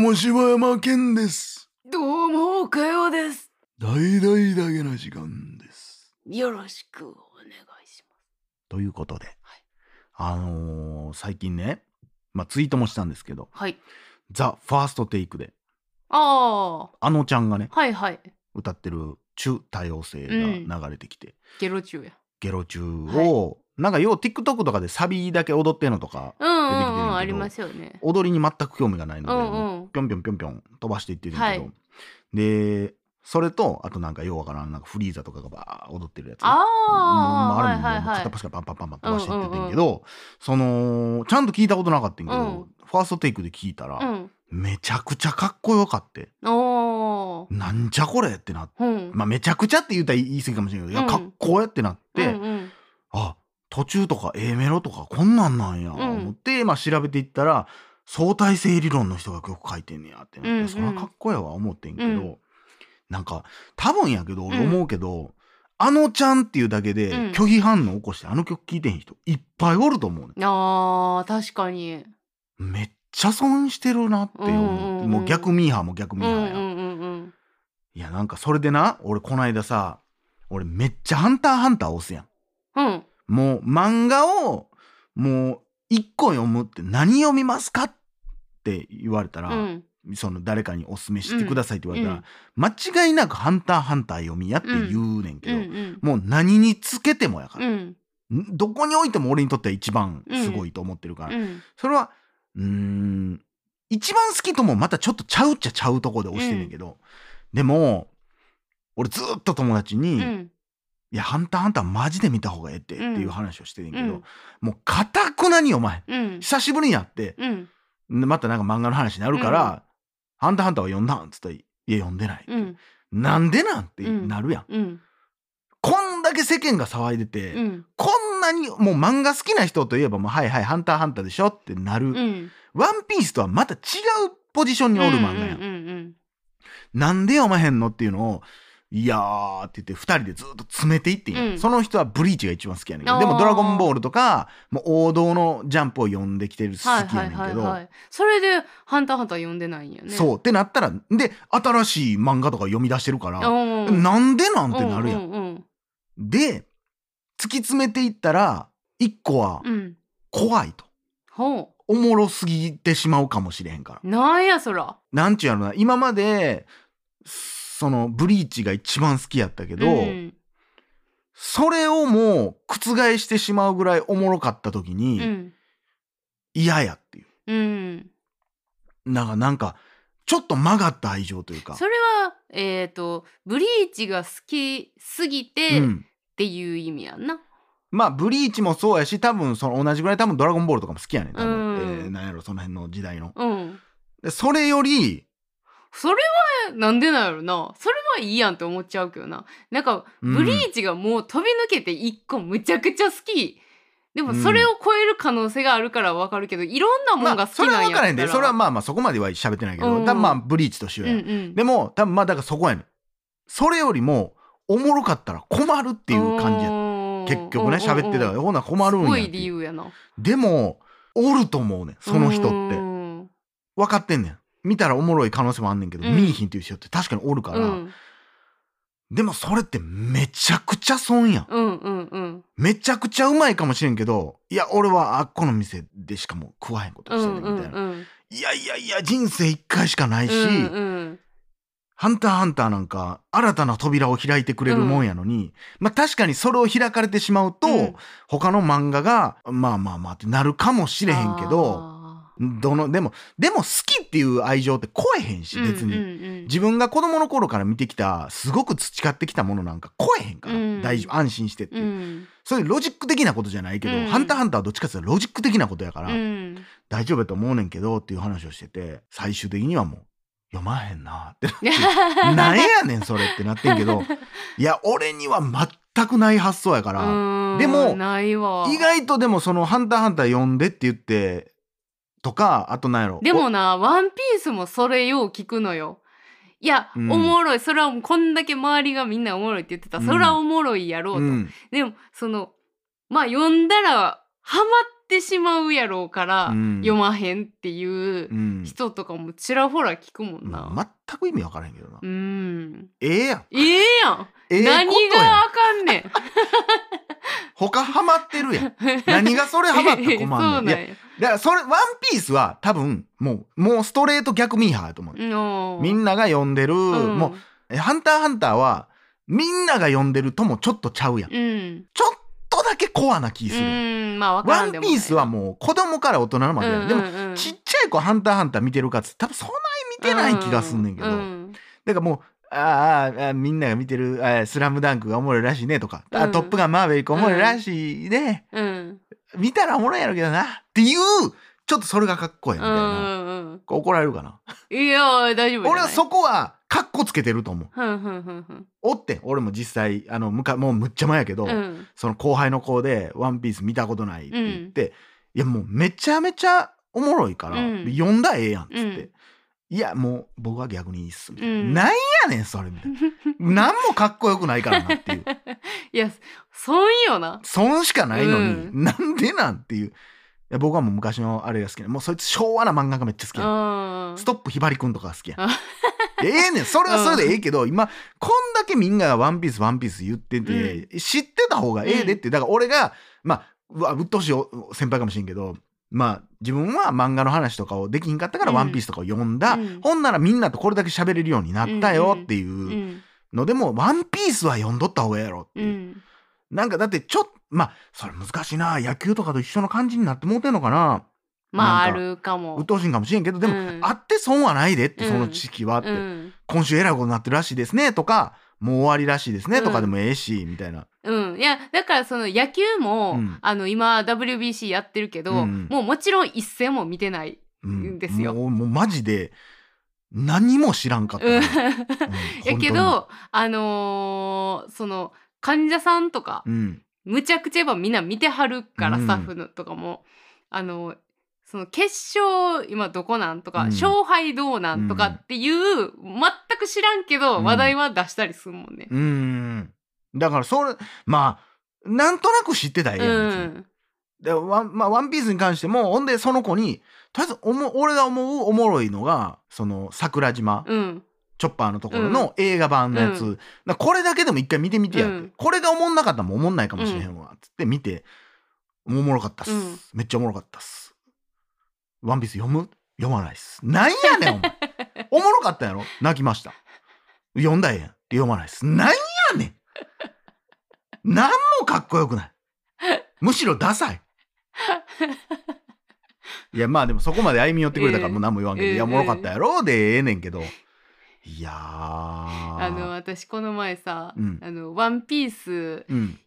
うも柴山健です。どうも岡代です。大々だけな時間です。よろしくお願いしまということで、あのー最近ね、まあツイートもしたんですけど、すはい。ザ・ファーストテイクで、ああのちゃんがね、あはいはい。歌ってる中多様性が流れてきて、ゲロ中や。ゲロ中を、なんかよう TikTok とかでサビだけ踊ってんのとか、うんうん出てきてるんうんありますよね。踊りに全く興味がないので、うんうんぴょんぴょんぴょんぴょん飛ばしていってるんやけど、はい。でそれとあとなんかようわからんなんかフリーザとかがバー踊ってるやつ。あああれももうはいはいはい。片っ端からパンパンパンパン飛ばしていっててんけど、そのちゃんと聞いたことなかったんやけど、うんファーストテイクで聞いたら、うんめちゃくちゃかっこよかってなんじゃこれってなって、うんまあ、めちゃくちゃって言ったら言い過ぎかもしれないけど、いやうんかっこえってなって、うんうんあ途中とか A メロとかこんなんなんや、ん思って、まあ、調べていったら相対性理論の人が曲書いてんねやってなって、うんうん。そりゃかっこええわ思ってんけど、うん。なんか多分やけど俺うん。思うけど、あのちゃんっていうだけでうん。拒否反応起こしてあの曲聴いてへん人いっぱいおると思うねあー確かに。めっちゃ損してるなって思う,、うんうんうん。もう逆ミーハーも逆ミーハーや、うんうんうんうんいやなんかそれでな俺こないださ俺めっちゃ「ハンターハンター」押すやん。うん。もう漫画をもう一個読むって何読みますかって言われたら、うん。その誰かにおすすめしてくださいって言われたら、うん。間違いなく「ハンターハンター」読みやって言うねんけうど、もう何につけてもやから、どこにおいても俺にとっては一番すごいと思ってるから、うん。それはうーん一番好きともまたちょっとちゃうっちゃちゃうとこで押してんねんけど、でも俺ずっと友達に「うん。いやハンターハンターマジで見た方がええって」ってうん。いう話をしてんねんけど、うんもうかたくなに読まへんうん。久しぶりにやってうん。でまたなんか漫画の話になるから「ハンターハンターは読んだん?」っつったら「いや読んでない」うん。なんでなんってなるやん、うん。こんだけ世間が騒いでて、うん。こんなにもう漫画好きな人といえばもうはいはいハンターハンターでしょってなる、うん。ワンピースとはまた違うポジションにおる漫画やん、なんで読まへんのっていうのをいやーって言って二人でずっと詰めていってうん。その人はブリーチが一番好きやねんけど。でもドラゴンボールとかもう王道のジャンプを読んできてる好きはいやねんけど、はいはいはいそれで「ハンターハンター」読んでないんやね。そうってなったらで新しい漫画とか読み出してるから、うんなんでなんてなるやん。うんうんで突き詰めていったら一個はうん。うん怖いと。ほおもろすぎてしまうかもしれへんから。うなんやそら。なんちゅうやろな。今までそのブリーチが一番好きやったけど、うん。それをもう覆してしまうぐらいおもろかった時うにん。嫌やっていう。うん。なんかなんかちょっと曲がった愛情というか。それはえっとブリーチが好きすぎてっうん。ていう意味やんな。まあブリーチもそうやし多分その同じぐらい多分ドラゴンボールとかも好きやねん。多分、うん。えーなんやろその辺の時代の。うん。でそれよりそれはなんでなんやろな。それはいいやんって思っちゃうけどな。なんかうん。ブリーチがもう飛び抜けて一個むちゃくちゃ好き。でもそれを超える可能性があるからわかるけどいろんなもんが好きそれはなんやったら、分からへんで。それはまあまあそこまでは喋ってないけど、うん。多分まあブリーチと一緒や、うんうん。でも多分まあだからそこやねん。それよりもおもろかったら困るっていう感じやや結局ね喋ってたからほな困るんすごい理由やな。でもおると思うねん。その人って。うん。分かってんねん見たらおもろい可能性もあんねんけど、うん。見いひんっていう人って確かにおるから、うん。でもそれってめちゃくちゃ損やん。うんうんうん。めちゃくちゃうまいかもしれんけどいや俺はあっこの店でしかも食わへんことうしてるみたいな、んうんうん。いやいやいや人生一回しかないし、うんうんハンターハンターなんか新たな扉を開いてくれるもんやのに、まあ確かにそれを開かれてしまうと、うん。他の漫画がまあまあまあってなるかもしれへんけどあどのでもでも好きっていう愛情って超えへんしー別に、うんうん。うん自分が子供の頃から見てきたすごく培ってきたものなんか超えへんから、うん。大丈夫安心してっていう、うん。そういうロジック的なことじゃないけど、うん。ハンターハンターはどっちかっていうとロジック的なことやから、うん。大丈夫やと思うねんけどっていう話をしてて最終的にはもう読まへんなってなって なんやねんそれってなってんけど いや俺には全くない発想やから、うん。でもないわ。意外とでもその「ハンターハンター」読んでって言ってとかあとなんやろでもな、ワンピースもそれよう聞くのよ。いや、うんおもろい。それはもうこんだけ周りがみんなおもろいって言ってた。うんそれはおもろいやろうと。うんでも、その、まあ読んだら、ハマっってしまうやろうから、うん読まへんっていううん人とかもちらほら聞くもんな。まあ全く意味わからへんけどな、うん。ええやんええやん。ええ何があかんねん。他ハマってるやん。何がそれハマったら困ん。ねん。いやだからそれワンピースは多分もうもうストレート逆ミーハーやと思う、のみんなが読んでる、うん。もうえハンターハンターはみんなが読んでるともちょっとちゃうやん。うん。ちょっとだけコアな気するやん、うん。まあわからワンんでもないピースはもう子供から大人までやん、でもうんうんうん。ちっちゃい子ハンターハンター見てるかっつって多分そんなに見てない気がすんねんけど、うん。だからもうあーあみんなが見てるあースラムダンクがおもろいらしいねとか、あうんトップガンマーヴェリックおもろいらしいね、うん。見たらおもろいやろうけどなっていうちょっとそれがかっこいいみたいな、うんうん怒られるかな？うん。いや大丈夫。俺はそこはかっこつけてると思う。おってん俺も実際あのむかもうむっちゃ前やけど、うん。その後輩の子で「ワンピース見たことない」って言って、いやもうめちゃめちゃおもろいから、うん読んだらええやんっつって、うんいやもう僕は逆にいいっすみたいな、うん。なんやねんそれみたいな。なんもかっこよくないからなっていう。いや、損よな。損しかないのに、うなんでなんっていう。いや僕はもう昔のあれが好きなもうそいつ昭和な漫画がめっちゃ好きうや、ん。ストップひばりくんとかが好きやあ。ええねん。それはそれでええけど、今こんだけみんなが「ワンピースワンピース言ってて、知ってた方がええでって。だから俺がまあうっとうしいお先輩かもしれんけどまあ自分は漫画の話とかをできひんかったから「うん。ワンピースとかを読んだ、うん。ほんならみんなとこれだけ喋れるようになったよっていう。うんのでも「ワンピースは読んどった方がええやろっていう、うん。なんかだってちょっとまあそれ難しいな野球とかと一緒の感じになってもうてんのかな。まあ、あるかも。鬱。陶しいんかもしれんけどでも、うん。あって損はないでってうんその知識はって、うん。今週えらいことになってるらしいですねとかもう終わりらしいですねうん。とかでもええし、みたいな。うん、いやだからその野球も、うん。あの今 WBC やってるけど、うんもうもちろん一戦も見てない、うんですよ。もうもうマジで何も知らんかったうん。うん。やけどあのーその患者さんとか、本当にうん。むちゃくちゃやっぱみんな見てはるから、うん。スタッフのとかもあのその決勝今どこなんとか、うん。勝敗どうなんとかっていう、全く知らんけど、うん。話題は出したりするもんね。うん。だからそれまあなんとなく知ってたらええうやんでワン,、まあ、ワンピースに関してもほんでその子にとりあえずおも俺が思うおもろいのがその桜島、うん。チョッパーのところの映画版のやつ、うん。これだけでも一回見てみてやって、うん。これがおもんなかったらもうおもんないかもしれへんわ。つって見ておもろかったっす、うん。めっちゃおもろかったっすワンピース読む？読まないっす。なんやねんお前。おもろかったやろ？泣きました。読んだらええやん。読まないっす。なんやねん。なんもかっこよくない。むしろダサい。いやまあでもそこまで歩み寄ってくれたからもう何も言わんけど、うん。いやおもろかったやろ？でええねんけど。いやー。あの私この前さ「うん。あのワンピースうん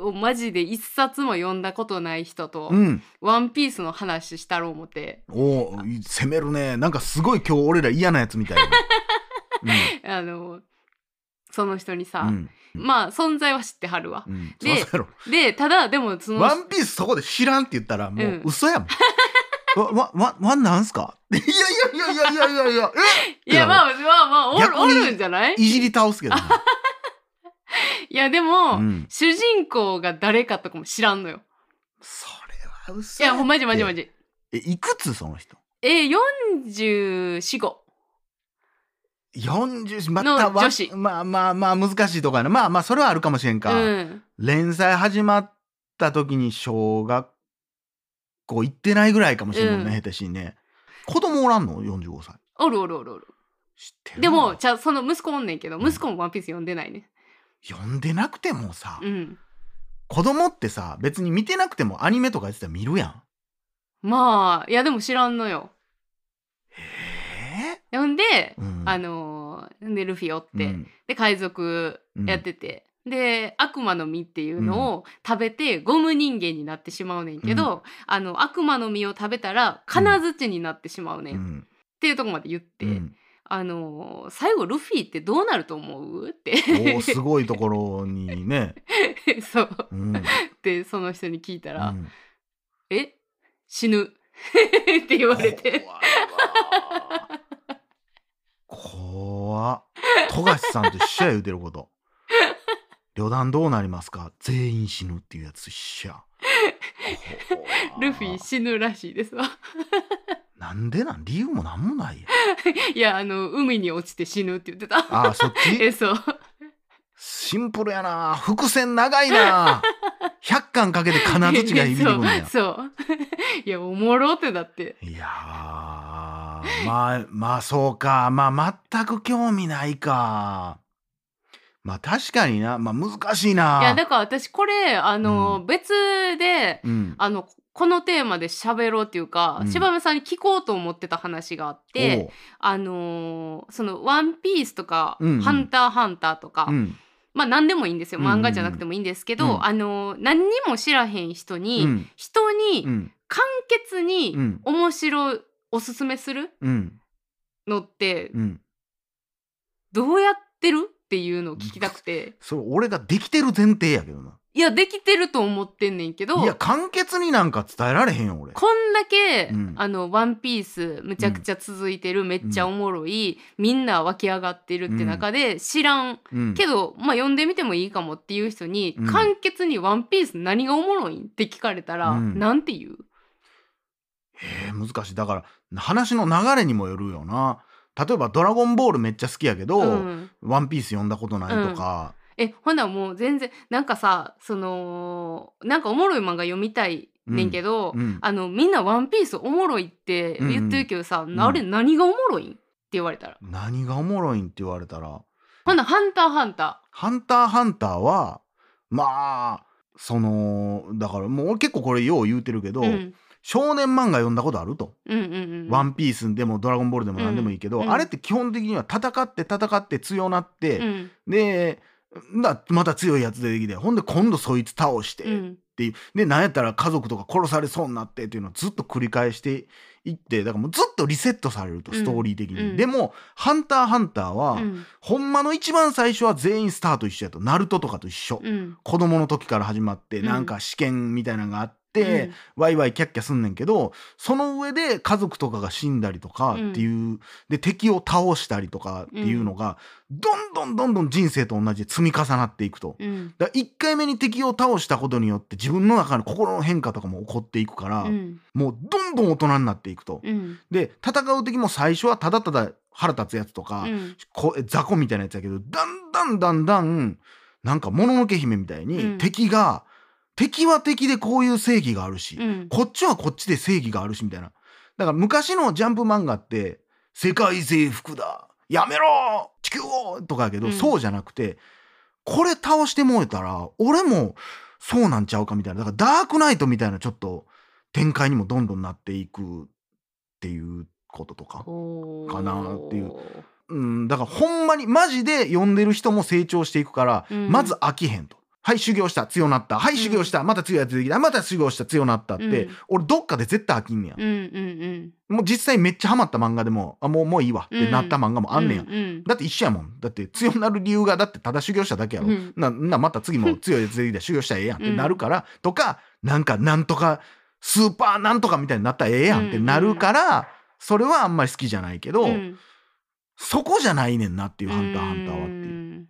をマジで一冊も読んだことない人と、うん。ワンピースの話したろう思って。おー攻めるね。なんかすごい今日俺ら嫌なやつみたいな。あのその人にさ、うん。うんまあ存在は知ってはるわ。うん。でそうやろ。でただでもそのワンピースそこで知らんって言ったらもううん嘘やもん。わ、わ、わ、わなんすか？い やいやいやいやいやいやいや、いやまあまあまあおるお逆にるんじゃない？えいじり倒すけどね。いやでも、うん主人公が誰かとかも知らんのよ。それは嘘いやほんまじまじまじ。じ。え、いくつその人？えー、44、5。40まのたわ女子まあまあまあ難しいとかやなまあまあそれはあるかもしれんか、うん。連載始まった時に小学校行ってないぐらいかもしれんもんね、うん下手しにね子供おらんの？45歳おるおるおるおる。知ってるでもじゃあその息子おんねんけどうん息子もワンピース読んでないね。読んでなくてもさ、うん。子供ってさ別に見てなくてもアニメとかやってたら見るやん。まあいやでも知らんのよ。え。ほんで、えうん。あのーでルフィおって、うん。で海賊やってて、で悪魔の実っていうのを食べてゴム人間になってしまうねんけど、あの悪魔の実を食べたら金槌になってしまうねん、っうん。ていうとこまで言って、うんあのー最後ルフィってどうなると思う？って。おーすごいところにね、そう。うん。ってその人に聞いたら「うん。え？死ぬ」って言われて。怖っ。富樫さんと一緒や言うてること。旅団どうなりますか？全員死ぬっていうやつ一緒や。フィ死ぬらしいですわなんでなん？理由もなんもないや。ん いやあの海に落ちて死ぬって言ってた。あーそっち？えそう。シンプルやな。伏線長いな。100巻かけて金槌が響くんねや。そう。そう。いやおもろってだって。いやー。まあまあそうか。まあ全く興味ないか。まあ確かにな。まあ難しいな。いやだから私これあの、う別でうん。あのこのテーマで喋ろうっていうか、うん。柴間さんに聞こうと思ってた話があってあのーその「ワンピースとか「うんうん。ハンターハンター」とか、おううん。まあ何でもいいんですよ。うんうんうん。漫画じゃなくてもいいんですけど、うん。あのー何にも知らへん人に、うん。人にうん。簡潔にうん。面白いおすすめするうん。のってうん。どうやってる？っていうのを聞きたくて。それ俺ができてる前提やけどないやできてると思ってんねんけどいや簡潔になんか伝えられへんよ俺。こんだけ、うん。あのワンピースむちゃくちゃ続いてる、めっちゃおもろい、みんな湧き上がってるって中で、知らん。うん。けど、まあ読んでみてもいいかもっていう人に、うん。簡潔にワンピース何がおもろいん？って聞かれたら、うん。なんて言う？えー難しい。だから話の流れにもよるよな。例えば「ドラゴンボール」めっちゃ好きやけど「うん。ワンピース読んだことないとか、えほんならもう全然なんかさそのなんかおもろい漫画読みたいねんけど、うんあのみんな「ワンピースおもろいって言ってるけどさ、ん。あれ何がおもろいん？って言われたら。何がおもろいん？って言われたら。ほんならハンターハンタ「ハンターハンター」はまあそのだからもう俺結構これよう言うてるけど、ー。うん。少年漫画読んだことあると。うんうんうん、ワンピースでもドラゴンボールでも何でもいいけど、うん。あれって基本的には戦って戦って強なって、うん。でだまた強いやつ出てきてほんで今度そいつ倒して、うん。っていう。でなんやったら家族とか殺されそうになってっていうのをずっと繰り返していってだからもうずっとリセットされるとうん。ストーリー的に、うん。でも「ハンターハンターは」うん。ほんまの一番最初は全員スタート一緒やと。ナルトとかと一緒、うん。子供の時から始まってうん。なんか試験みたいなのがあって、ワイワイキャッキャすんねんけどその上で家族とかが死んだりとかっていう、で敵を倒したりとかっていうのが、どんどんどんどん人生と同じで積み重なっていくと。うん。だ1回目に敵を倒したことによって自分の中の心の変化とかも起こっていくから、うん。もうどんどん大人になっていくと。うん。で戦う敵も最初はただただ腹立つやつとか、うん。こ雑魚みたいなやつやけどだんだんだんだんなんかもののけ姫みたいに、うん。敵が敵は敵でこういう正義があるし、うんこっちはこっちで正義があるしみたいな。だから昔のジャンプ漫画って「世界征服だやめろ地球を!」とかやけど、うんそうじゃなくてこれ倒してもえたら俺もそうなんちゃうかみたいなだからダークナイトみたいなちょっと展開にもどんどんなっていくっていうこととか。かなっていううん、だからほんまにマジで読んでる人も成長していくから、うんまず飽きへんと。はい修行した。強なった。はい修行した、また強いやつ出てきた。また修行した。強なったって、うん。俺どっかで絶対飽きんねや、もう実際めっちゃハマった漫画でもあもうもういいわってなった漫画もうんあんねや、だって一緒やもん。だって強なる理由がだってただ修行しただけやろ、うん。ななまた次も強いやつ出てきたら修行したらええやんって なるから、とかなんかなんとかスーパーなんとかみたいになったらええやんってなるから、それはあんまり好きじゃないけど、うん。そこじゃないねんなっていう「ハンターハンターは」っていう。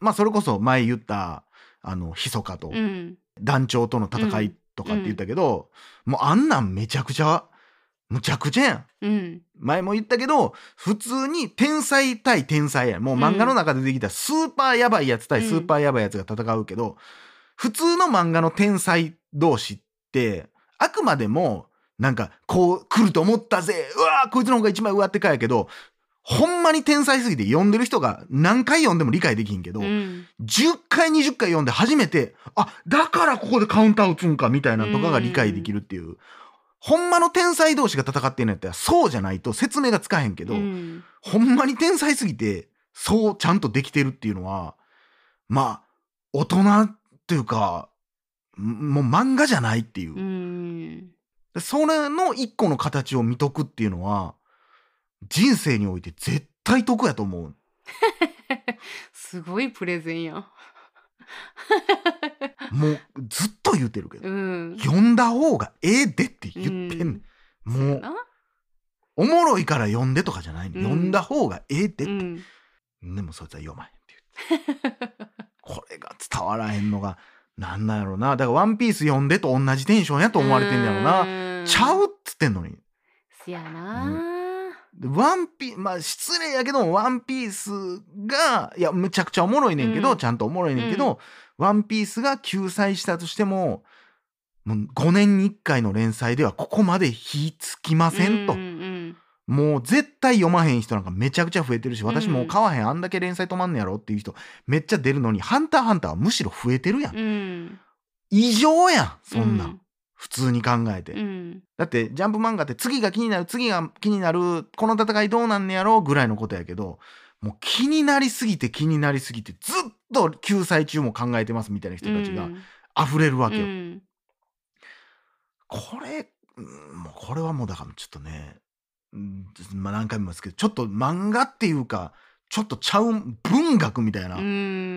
まあそれこそ前言ったあの密かと。うん。団長との戦いとかって言ったけど、もうあんなんめちゃくちゃむちゃくちゃやん。うん。前も言ったけど普通に天才対天才やん。もう漫画の中でできたスーパーやばいやつ対スーパーやばいやつが戦うけど、普通の漫画の天才同士ってあくまでもなんかこう来ると思ったぜ。うわーこいつの方が一枚上ってかやけどほんまに天才すぎて読んでる人が何回読んでも理解できひんけど、うん。10回20回読んで初めてあだからここでカウンター打つんかみたいなのとかが理解できるっていう、ほんまの天才同士が戦ってんのやったらそうじゃないと説明がつかへんけど、うん。ほんまに天才すぎてそうちゃんとできてるっていうのはまあ大人っていうかんもう漫画じゃないっていう、うん。でそれの一個の形を見とくっていうのは人生において絶対得やと思う。すごいプレゼンやん。もうずっと言うてるけど、うん。読んだ方がええでって言ってんねん。うんもうなおもろいから読んでとかじゃないの、うん読んだ方がええでって、うん。でもそいつは読まへんって言ってこれが伝わらへんのがなんなんやろなだから「ワンピース読んでと同じテンションやと思われてんやろな。なうんちゃうっつってんのにせやな、でワンピまあ失礼やけどワンピースがいやむちゃくちゃおもろいねんけど、うん。ちゃんとおもろいねんけど、ワンピースが救済したとしてももう5年に1回の連載ではここまで火つきませんと、うんうんもう絶対読まへん人なんかめちゃくちゃ増えてるし私もうん買わへんあんだけ連載止まんねやろっていう人めっちゃ出るのに「ハンターハンター」はむしろ増えてるやん、うん。異常やんそんな。ん、うん普通に考えて、うん。だってジャンプ漫画って次が気になる次が気になるこの戦いどうなんねやろぐらいのことやけどもう気になりすぎて気になりすぎてずっと救済中も考えてますみたいな人たちが溢れるわけよ。うん。これ、うんもうこれはもうだからちょっとね、うんまあ、何回も言いますけどちょっと漫画っていうかちょっとちゃう文学みたいな、うん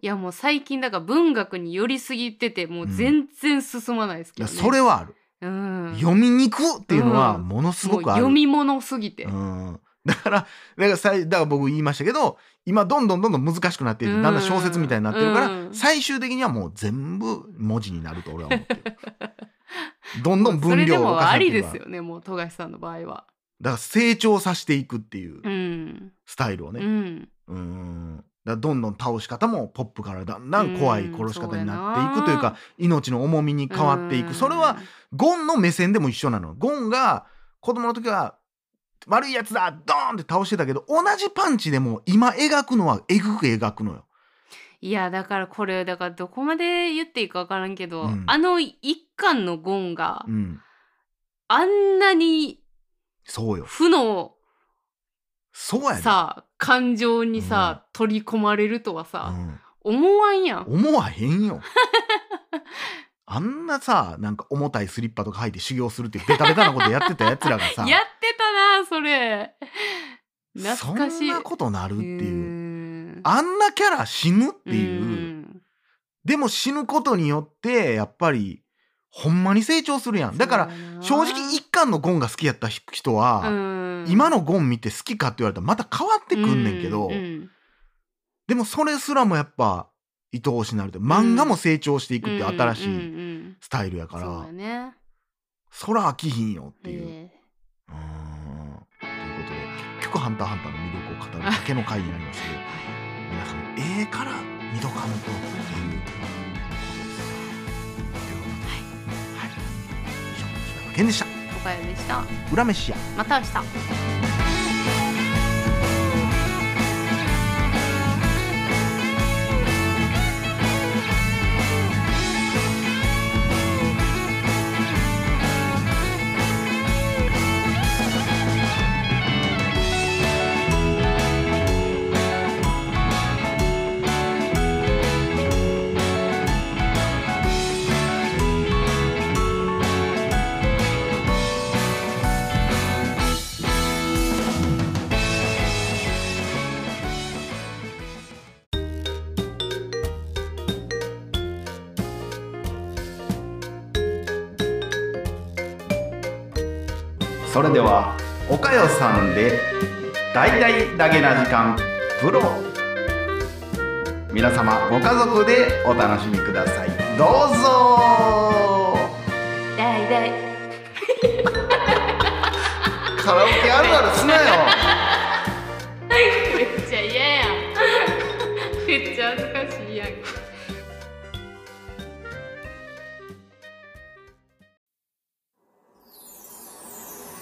いやもう最近だから文学に寄りすぎててもう全然進まないですけどね、それはある、うん、読みにくっていうのはうん。ものすごくある。読み物すぎて、うん。だから、だからさいだから僕言いましたけど、今どんどんどんどん難しくなってだんだん小説みたいになってるから、うん。最終的にはもう全部文字になると俺は思ってる。どんどん分量を重もありですよねもう富樫さんの場合は。だから成長させていくっていううん。スタイルをうね。ん。うん。だどんどん倒し方もポップからだんだん怖い殺し方になっていうんくというか、命の重みに変わっていく。それはゴンの目線でも一緒なの。ゴンが子供の時は悪いやつだドーンって倒してたけど同じパンチでも今描くのはえぐく描くのよ。いやだからこれだからどこまで言っていいか分からんけど、うんあの一巻のゴンがうん。あんなにそうよ。負のそうやで。さ感情にさ、取り込まれるとはさ、うん、思わんやん。思わへんよ。あんなさなんか重たいスリッパとか履いて修行するってベタベタなことやってたやつらがさ。やってたなそれ。懐かしい。そんなことなるってう。いう。あんなキャラ死ぬっていう。うん。でも死ぬことによってやっぱりほんまに成長するやん。だから正直一巻のゴンが好きやった人は、うん今のゴン見て好きかって言われたらまた変わってくんねんけど、うんうんでもそれすらもやっぱ愛おしなるって漫画も成長していくって新しうんういんスタイルやから、そうやねそら飽きひんよっていう。えうー。んということで結局「ハンターハンター」の魅力を語るだけの回になりましたけど皆さんええから見とかんとっていう。ことです。とい。はい、以上柴山健でした。かよでした。裏飯屋。また明日それではおかよさんで大々だけな時間プロ皆様ご家族でお楽しみください。どうぞ。だいだい。カラオケあるあるすなよ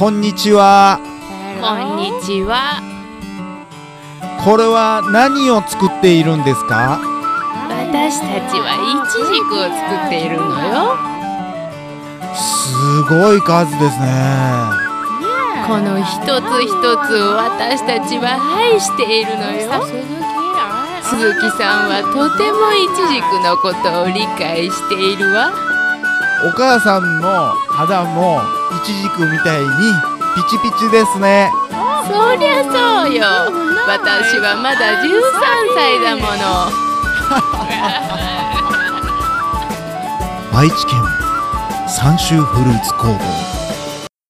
こんにちは。こんにちは。これは何を作っているんですか？私たちはイチジクを作っているのよ。すごい数ですね。この一つ一つを私たちは愛しているのよ。鈴木さんはとてもイチジクのことを理解しているわお母さんの肌もイチジクみたいにピチピチですね。そりゃそうよ。私はまだ13歳だもの。愛知県三州フルーツ工房